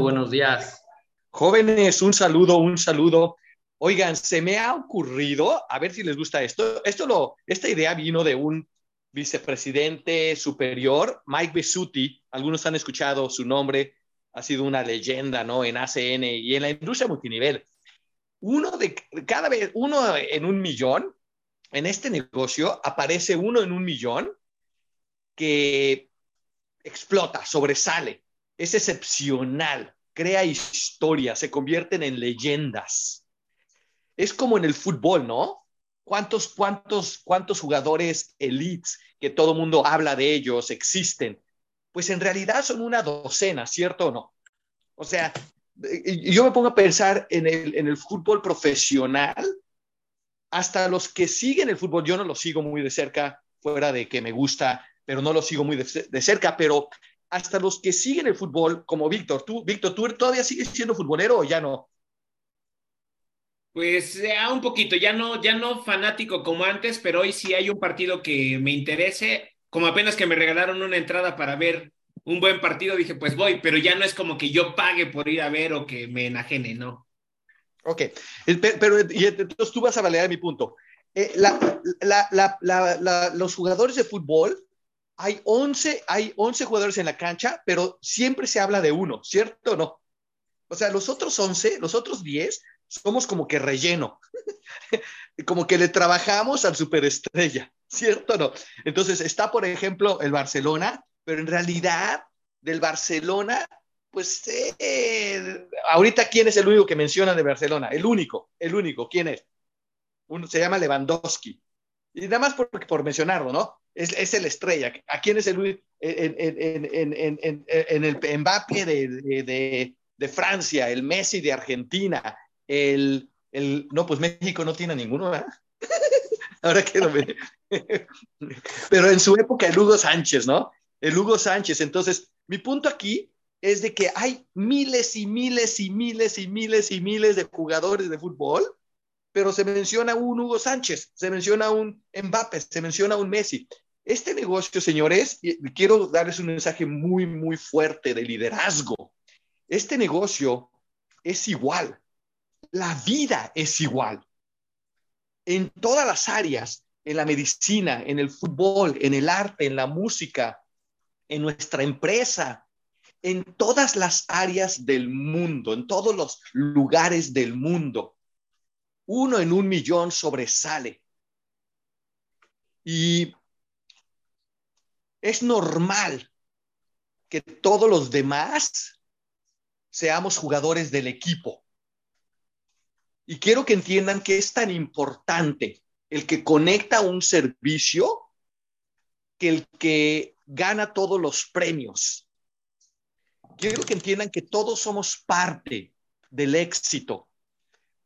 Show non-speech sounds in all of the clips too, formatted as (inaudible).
buenos días. Jóvenes, un saludo, un saludo. Oigan, se me ha ocurrido, a ver si les gusta esto. Esto lo, esta idea vino de un vicepresidente superior, Mike Besuti. Algunos han escuchado su nombre, ha sido una leyenda, ¿no? En ACN y en la industria multinivel. Uno de cada vez, uno en un millón, en este negocio aparece uno en un millón que explota, sobresale, es excepcional, crea historia, se convierten en leyendas. Es como en el fútbol, ¿no? ¿Cuántos, cuántos, cuántos jugadores elites que todo mundo habla de ellos existen? Pues en realidad son una docena, ¿cierto o no? O sea, yo me pongo a pensar en el, en el fútbol profesional, hasta los que siguen el fútbol, yo no lo sigo muy de cerca, fuera de que me gusta, pero no lo sigo muy de, de cerca, pero hasta los que siguen el fútbol, como Víctor, tú, Víctor, ¿tú todavía sigues siendo futbolero o ya no? Pues ya un poquito, ya no, ya no fanático como antes, pero hoy sí hay un partido que me interese, como apenas que me regalaron una entrada para ver un buen partido, dije, pues voy, pero ya no es como que yo pague por ir a ver o que me enajene, ¿no. Ok, pero y entonces tú vas a validar mi punto. Eh, la, la, la, los jugadores de fútbol, hay 11, hay 11 jugadores en la cancha, pero siempre se habla de uno, ¿cierto o no? O sea, los otros 11, los otros 10, somos como que relleno, (laughs) como que le trabajamos al superestrella, ¿cierto o no? Entonces está, por ejemplo, el Barcelona, pero en realidad del Barcelona pues eh, ahorita, ¿quién es el único que mencionan de Barcelona? El único, el único, ¿quién es? Uno se llama Lewandowski. Y nada más por, por mencionarlo, ¿no? Es, es, el estrella. ¿A quién es el? En, en, en, en, el Mbappé de, de, de, Francia, el Messi de Argentina, el, el. No, pues México no tiene ninguno, ¿verdad? (laughs) Ahora quedo. Pero en su época, el Hugo Sánchez, ¿no? El Hugo Sánchez. Entonces, mi punto aquí es de que hay miles y miles y miles y miles y miles de jugadores de fútbol, pero se menciona un Hugo Sánchez, se menciona un Mbappé, se menciona un Messi. Este negocio, señores, quiero darles un mensaje muy, muy fuerte de liderazgo. Este negocio es igual. La vida es igual. En todas las áreas, en la medicina, en el fútbol, en el arte, en la música, en nuestra empresa, en todas las áreas del mundo, en todos los lugares del mundo. Uno en un millón sobresale. Y es normal que todos los demás seamos jugadores del equipo. Y quiero que entiendan que es tan importante el que conecta un servicio que el que gana todos los premios quiero que entiendan que todos somos parte del éxito.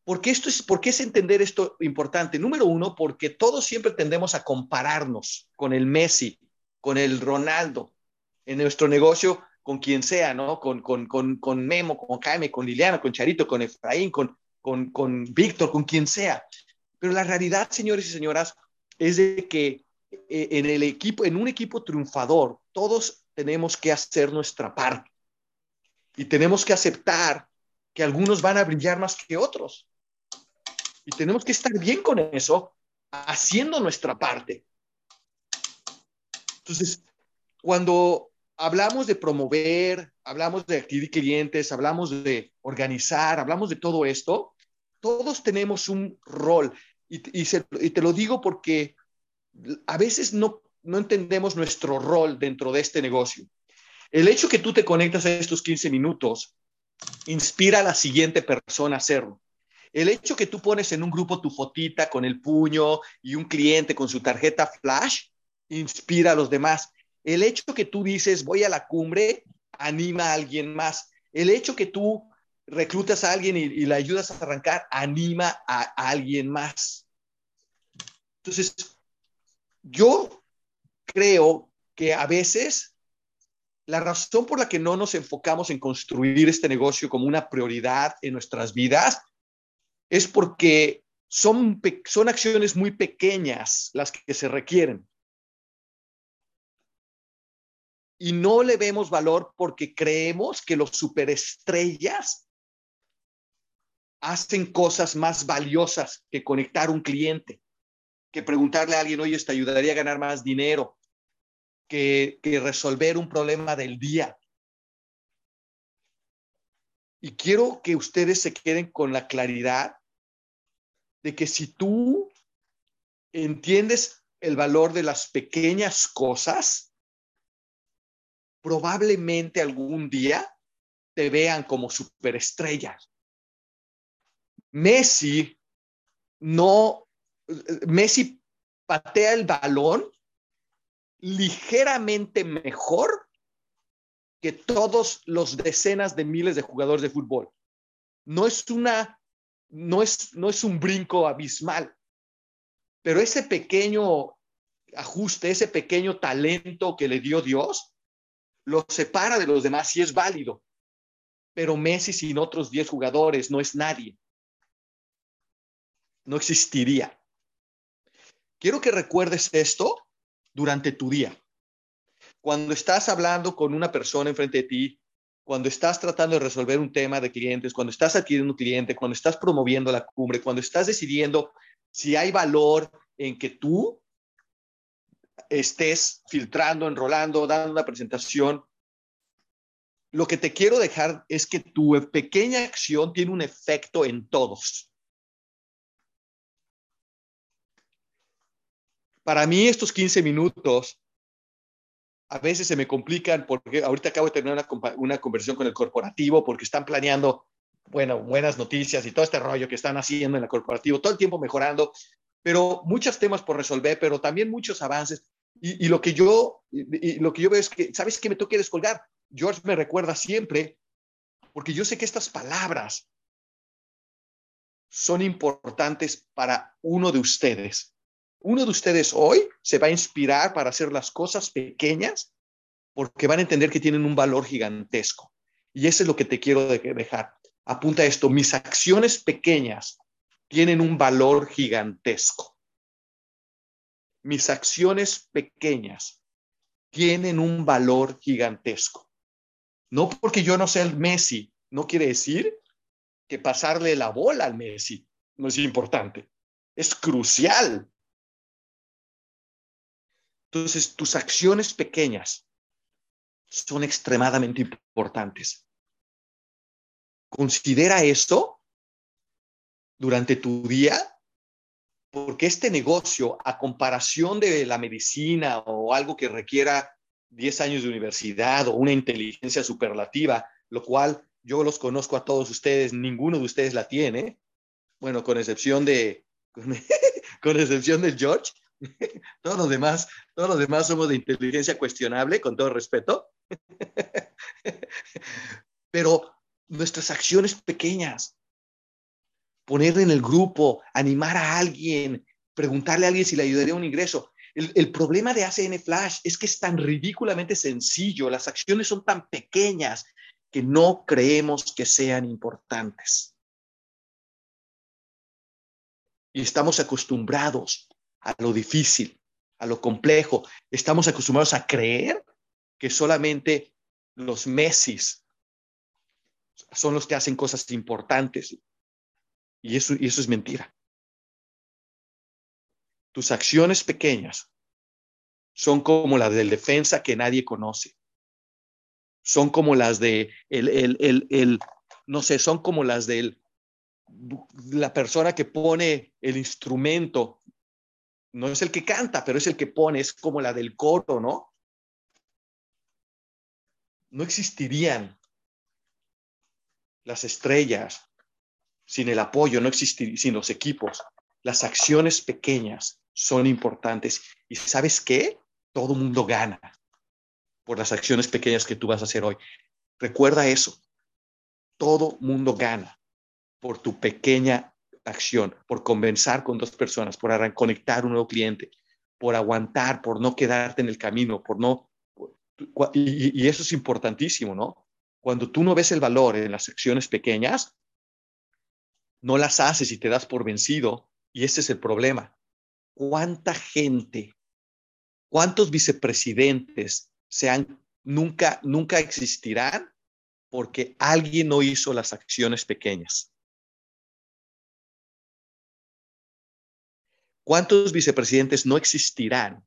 ¿Por esto es, ¿Por qué es entender esto importante? Número uno, porque todos siempre tendemos a compararnos con el Messi, con el Ronaldo, en nuestro negocio, con quien sea, ¿no? Con, con, con, con Memo, con Jaime, con Liliana, con Charito, con Efraín, con, con, con Víctor, con quien sea. Pero la realidad, señores y señoras, es de que eh, en el equipo, en un equipo triunfador, todos tenemos que hacer nuestra parte. Y tenemos que aceptar que algunos van a brillar más que otros. Y tenemos que estar bien con eso, haciendo nuestra parte. Entonces, cuando hablamos de promover, hablamos de adquirir clientes, hablamos de organizar, hablamos de todo esto, todos tenemos un rol. Y, te lo digo porque a veces no, no entendemos nuestro rol dentro de este negocio. El hecho que tú te conectas a estos 15 minutos inspira a la siguiente persona a hacerlo. El hecho que tú pones en un grupo tu fotita con el puño y un cliente con su tarjeta flash inspira a los demás. El hecho que tú dices voy a la cumbre anima a alguien más. El hecho que tú reclutas a alguien y, le ayudas a arrancar anima a alguien más. Entonces, yo creo que a veces la razón por la que no nos enfocamos en construir este negocio como una prioridad en nuestras vidas es porque son, son acciones muy pequeñas las que se requieren. y no le vemos valor porque creemos que los superestrellas hacen cosas más valiosas que conectar un cliente, que preguntarle a alguien, oye, ¿te ayudaría a ganar más dinero? Que, que resolver un problema del día. Y quiero que ustedes se queden con la claridad de que si tú entiendes el valor de las pequeñas cosas, probablemente algún día te vean como superestrellas. Messi no, Messi patea el balón ligeramente mejor que todos los decenas de miles de jugadores de fútbol. No es una, no es, no es un brinco abismal, pero ese pequeño ajuste, ese pequeño talento que le dio Dios, lo separa de los demás y es válido. Pero Messi sin otros 10 jugadores no es nadie. No existiría. Quiero que recuerdes esto durante tu día. Cuando estás hablando con una persona enfrente de ti, cuando estás tratando de resolver un tema de clientes, cuando estás adquiriendo un cliente, cuando estás promoviendo la cumbre, cuando estás decidiendo si hay valor en que tú estés filtrando, enrolando, dando una presentación, lo que te quiero dejar es que tu pequeña acción tiene un efecto en todos. Para mí estos 15 minutos a veces se me complican porque ahorita acabo de tener una, una conversación con el corporativo porque están planeando, bueno, buenas noticias y todo este rollo que están haciendo en el corporativo, todo el tiempo mejorando, pero muchos temas por resolver, pero también muchos avances. Y, lo, que yo, y, lo que yo veo es que, ¿sabes qué me toca descolgar? George me recuerda siempre, porque yo sé que estas palabras son importantes para uno de ustedes. Uno de ustedes hoy se va a inspirar para hacer las cosas pequeñas porque van a entender que tienen un valor gigantesco. Y eso es lo que te quiero dejar. Apunta esto, mis acciones pequeñas tienen un valor gigantesco. Mis acciones pequeñas tienen un valor gigantesco. No porque yo no sea el Messi, no quiere decir que pasarle la bola al Messi no es importante. Es crucial. Entonces, tus acciones pequeñas son extremadamente importantes. Considera esto durante tu día, porque este negocio, a comparación de la medicina o algo que requiera 10 años de universidad o una inteligencia superlativa, lo cual yo los conozco a todos ustedes, ninguno de ustedes la tiene, bueno, con excepción de, (laughs) con, excepción del George, (laughs) todos los demás, todos los demás somos de inteligencia cuestionable, con todo respeto. (laughs) Pero nuestras acciones pequeñas, poner en el grupo, animar a alguien, preguntarle a alguien si le ayudaría un ingreso. El, problema de ACN Flash es que es tan ridículamente sencillo, las acciones son tan pequeñas que no creemos que sean importantes. Y estamos acostumbrados a lo difícil, a lo complejo. Estamos acostumbrados a creer que solamente los Messis son los que hacen cosas importantes. Y eso, y eso es mentira. Tus acciones pequeñas son como las del defensa que nadie conoce. Son como las de el, el, el, el no sé, son como las de la persona que pone el instrumento. No es el que canta, pero es el que pone, es como la del coro, ¿no? No existirían las estrellas, sin el apoyo, no existir, sin los equipos. Las acciones pequeñas son importantes. ¿Y sabes qué? Todo mundo gana por las acciones pequeñas que tú vas a hacer hoy. Recuerda eso. Todo mundo gana por tu pequeña acción, por convencer con dos personas, por conectar un nuevo cliente, por aguantar, por no quedarte en el camino, por no... Y, eso es importantísimo, ¿no? Cuando tú no ves el valor en las acciones pequeñas, no las haces y te das por vencido. Y ese es el problema. ¿Cuánta gente, cuántos vicepresidentes nunca, nunca existirán porque alguien no hizo las acciones pequeñas. ¿Cuántos vicepresidentes no existirán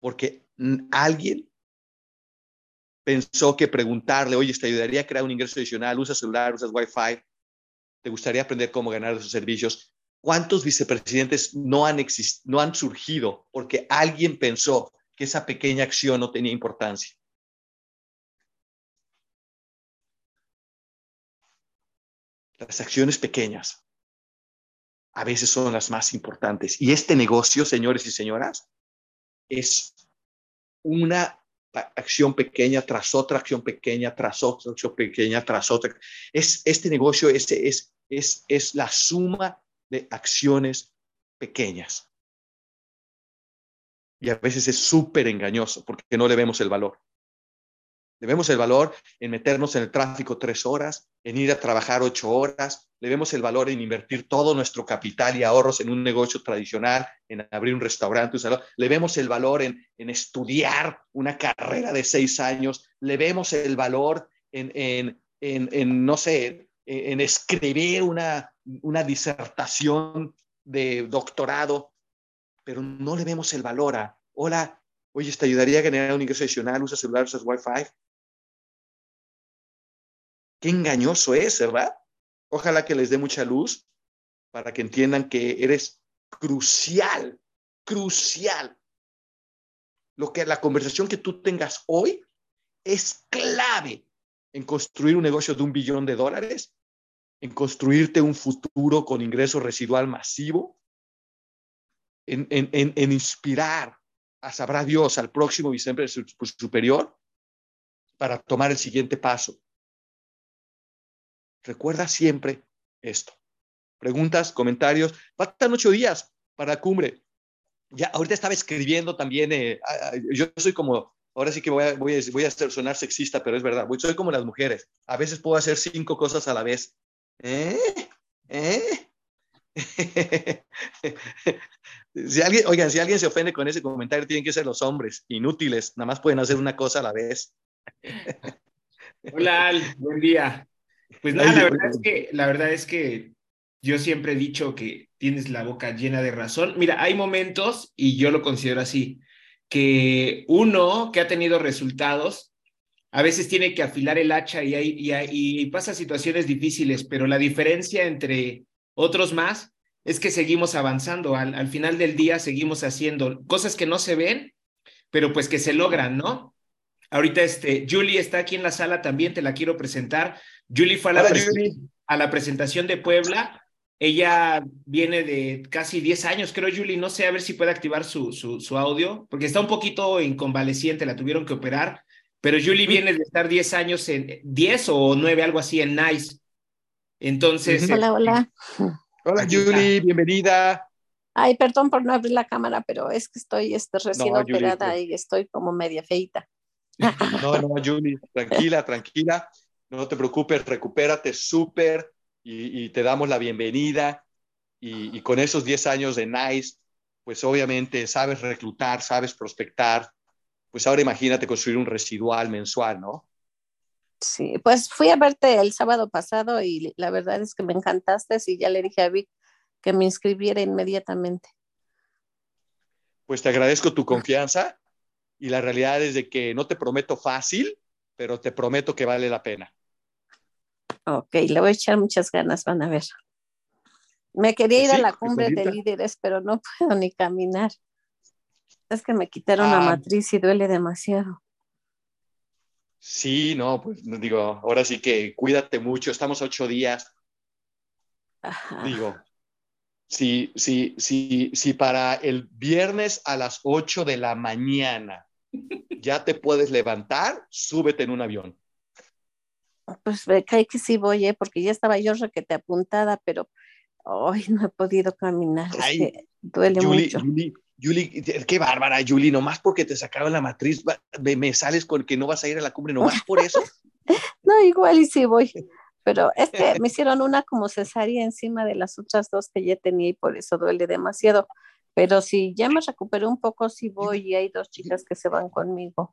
porque alguien pensó que preguntarle, oye, ¿te ayudaría a crear un ingreso adicional? ¿Usas celular? ¿Usas Wi-Fi? ¿Te gustaría aprender cómo ganar esos servicios? ¿Cuántos vicepresidentes no han, no han surgido porque alguien pensó que esa pequeña acción no tenía importancia? Las acciones pequeñas a veces son las más importantes. Y este negocio, señores y señoras, es una acción pequeña tras otra acción pequeña, tras otra acción pequeña, tras otra. Es, este negocio es, es, es, es la suma de acciones pequeñas. Y a veces es súper engañoso porque no le vemos el valor. Le vemos el valor en meternos en el tráfico tres horas, en ir a trabajar ocho horas. Le vemos el valor en invertir todo nuestro capital y ahorros en un negocio tradicional, en abrir un restaurante, un salón. Le vemos el valor en, en estudiar una carrera de seis años. Le vemos el valor en, en, en no sé, en escribir una, una disertación de doctorado, pero no le vemos el valor a, hola, oye, ¿te ayudaría a generar un ingreso adicional? ¿Usas celular, usas Wi-Fi? Qué engañoso es, ¿verdad? Ojalá que les dé mucha luz para que entiendan que eres crucial, crucial. Lo que la conversación que tú tengas hoy es clave en construir un negocio de un billón de dólares en construirte un futuro con ingreso residual masivo, en, en, inspirar a sabrá Dios al próximo vicepresidente superior para tomar el siguiente paso. Recuerda siempre esto. Preguntas, comentarios. Faltan ocho días para la cumbre. Ya, ahorita estaba escribiendo también, eh, yo soy como, ahora sí que voy a, voy, a, sonar sexista, pero es verdad, soy como las mujeres. A veces puedo hacer cinco cosas a la vez ¿Eh? ¿Eh? (laughs) si alguien, oigan, si alguien se ofende con ese comentario, tienen que ser los hombres, inútiles, nada más pueden hacer una cosa a la vez. Hola, Al, buen día. Pues nada, la verdad es que, la verdad es que yo siempre he dicho que tienes la boca llena de razón. Mira, hay momentos, y yo lo considero así, que uno que ha tenido resultados a veces tiene que afilar el hacha y, y, pasa situaciones difíciles, pero la diferencia entre otros más es que seguimos avanzando. Al, final del día seguimos haciendo cosas que no se ven, pero pues que se logran, ¿no? Ahorita este, Julie está aquí en la sala también, te la quiero presentar. Julie fue a la, a la presentación de Puebla. Ella viene de casi 10 años, creo, Julie. No sé, a ver si puede activar su, su, su audio, porque está un poquito inconvaleciente, la tuvieron que operar pero Julie viene de estar 10 años en 10 o 9, algo así, en Nice. Entonces. Hola, hola. (laughs) Hola, Julie, bienvenida. Ay, perdón por no abrir la cámara, pero es que estoy este, recién operada pues. y estoy como media feita. (laughs) No, no, Julie, tranquila, tranquila. No te preocupes, recupérate súper y, te damos la bienvenida. Y, y con esos 10 años de Nice, pues obviamente sabes reclutar, sabes prospectar, pues ahora imagínate construir un residual mensual, ¿no? Sí, pues fui a verte el sábado pasado y la verdad es que me encantaste y ya le dije a Vic que me inscribiera inmediatamente. Pues te agradezco tu confianza y la realidad es de que no te prometo fácil, pero te prometo que vale la pena. Ok, le voy a echar muchas ganas, van a ver. Me quería ir a la cumbre de líderes, pero no (laughs) puedo ni caminar. Es que me quitaron la ah. matriz y duele demasiado. Sí, no, pues digo, ahora sí que cuídate mucho, estamos ocho días. Digo, si, si, si, si para el viernes a las ocho de la mañana ya te puedes levantar, súbete en un avión. Pues me cae que sí voy, ¿eh? porque ya estaba yo requete apuntada, pero hoy no he podido caminar. duele mucho. Julie, qué bárbara, Julie, nomás porque te sacaron la matriz, me, sales con que no vas a ir a la cumbre, nomás por eso. (laughs) no, igual y sí voy, pero es que me hicieron una como cesárea encima de las otras dos que ya tenía y por eso duele demasiado. Pero si ya me recuperé un poco, sí voy y hay dos chicas que se van conmigo.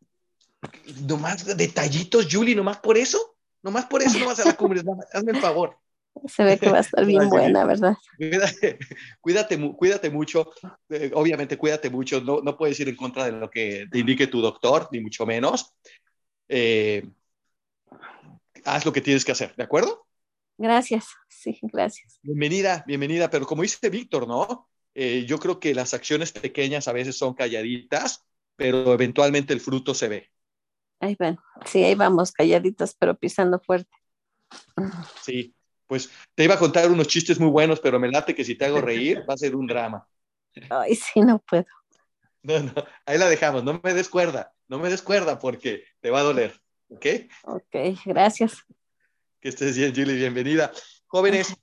Nomás detallitos, Julie, nomás por eso. Nomás por eso no vas a la cumbre. hazme el favor. (laughs) Se ve que va a estar bien buena, ¿verdad? Cuídate, (laughs) cuídate, cuídate mucho. Eh, obviamente, cuídate mucho. No, no puedes ir en contra de lo que te indique tu doctor, ni mucho menos. Eh, haz lo que tienes que hacer, ¿de acuerdo? Gracias, sí, gracias. Bienvenida, bienvenida. Pero como dice Víctor, ¿no? Eh, yo creo que las acciones pequeñas a veces son calladitas, pero eventualmente el fruto se ve. Ahí van, sí, ahí vamos, calladitas, pero pisando fuerte. Sí, pues te iba a contar unos chistes muy buenos, pero me late que si te hago reír va a ser un drama. Ay, sí, no puedo. No, no, ahí la dejamos, no me des cuerda, no me des cuerda porque te va a doler, ¿ok? Ok, gracias. Que estés bien, Julie, bienvenida. Jóvenes,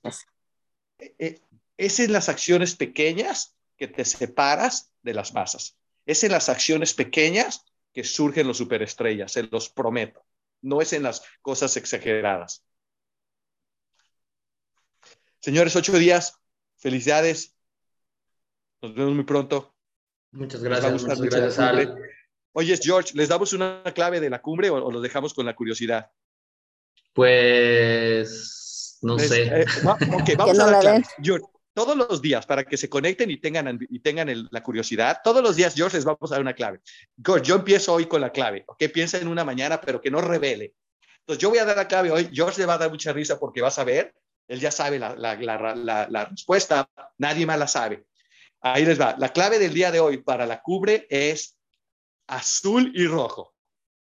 eh, eh, es en las acciones pequeñas que te separas de las masas. Es en las acciones pequeñas que surgen los superestrellas, se los prometo. No es en las cosas exageradas. Señores, ocho días. Felicidades. Nos vemos muy pronto. Muchas gracias. Muchas gracias, Al. Oye, George, ¿les damos una clave de la cumbre o, los dejamos con la curiosidad? Pues no sé. Eh, ok, (laughs) vamos a la clave. George, todos los días, para que se conecten y tengan, y tengan la curiosidad, todos los días, George, les vamos a dar una clave. George, yo empiezo hoy con la clave, ¿ok? Piensa en una mañana, pero que no revele. Entonces, yo voy a dar la clave hoy. George le va a dar mucha risa porque va a saber él ya sabe la, respuesta, nadie más la sabe. Ahí les va. La clave del día de hoy para la cubre es azul y rojo.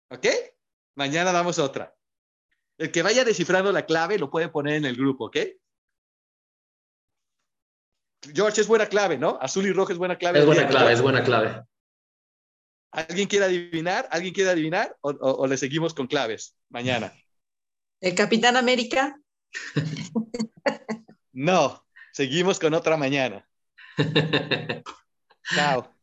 ¿Ok? Mañana damos otra. El que vaya descifrando la clave lo puede poner en el grupo, ¿ok? George, es buena clave, ¿no? Azul y rojo es buena clave. Es buena clave, es buena clave. ¿Alguien quiere adivinar? ¿Alguien quiere adivinar? o le seguimos con claves mañana? El Capitán América. (laughs) No, seguimos con otra mañana. (laughs) Chao.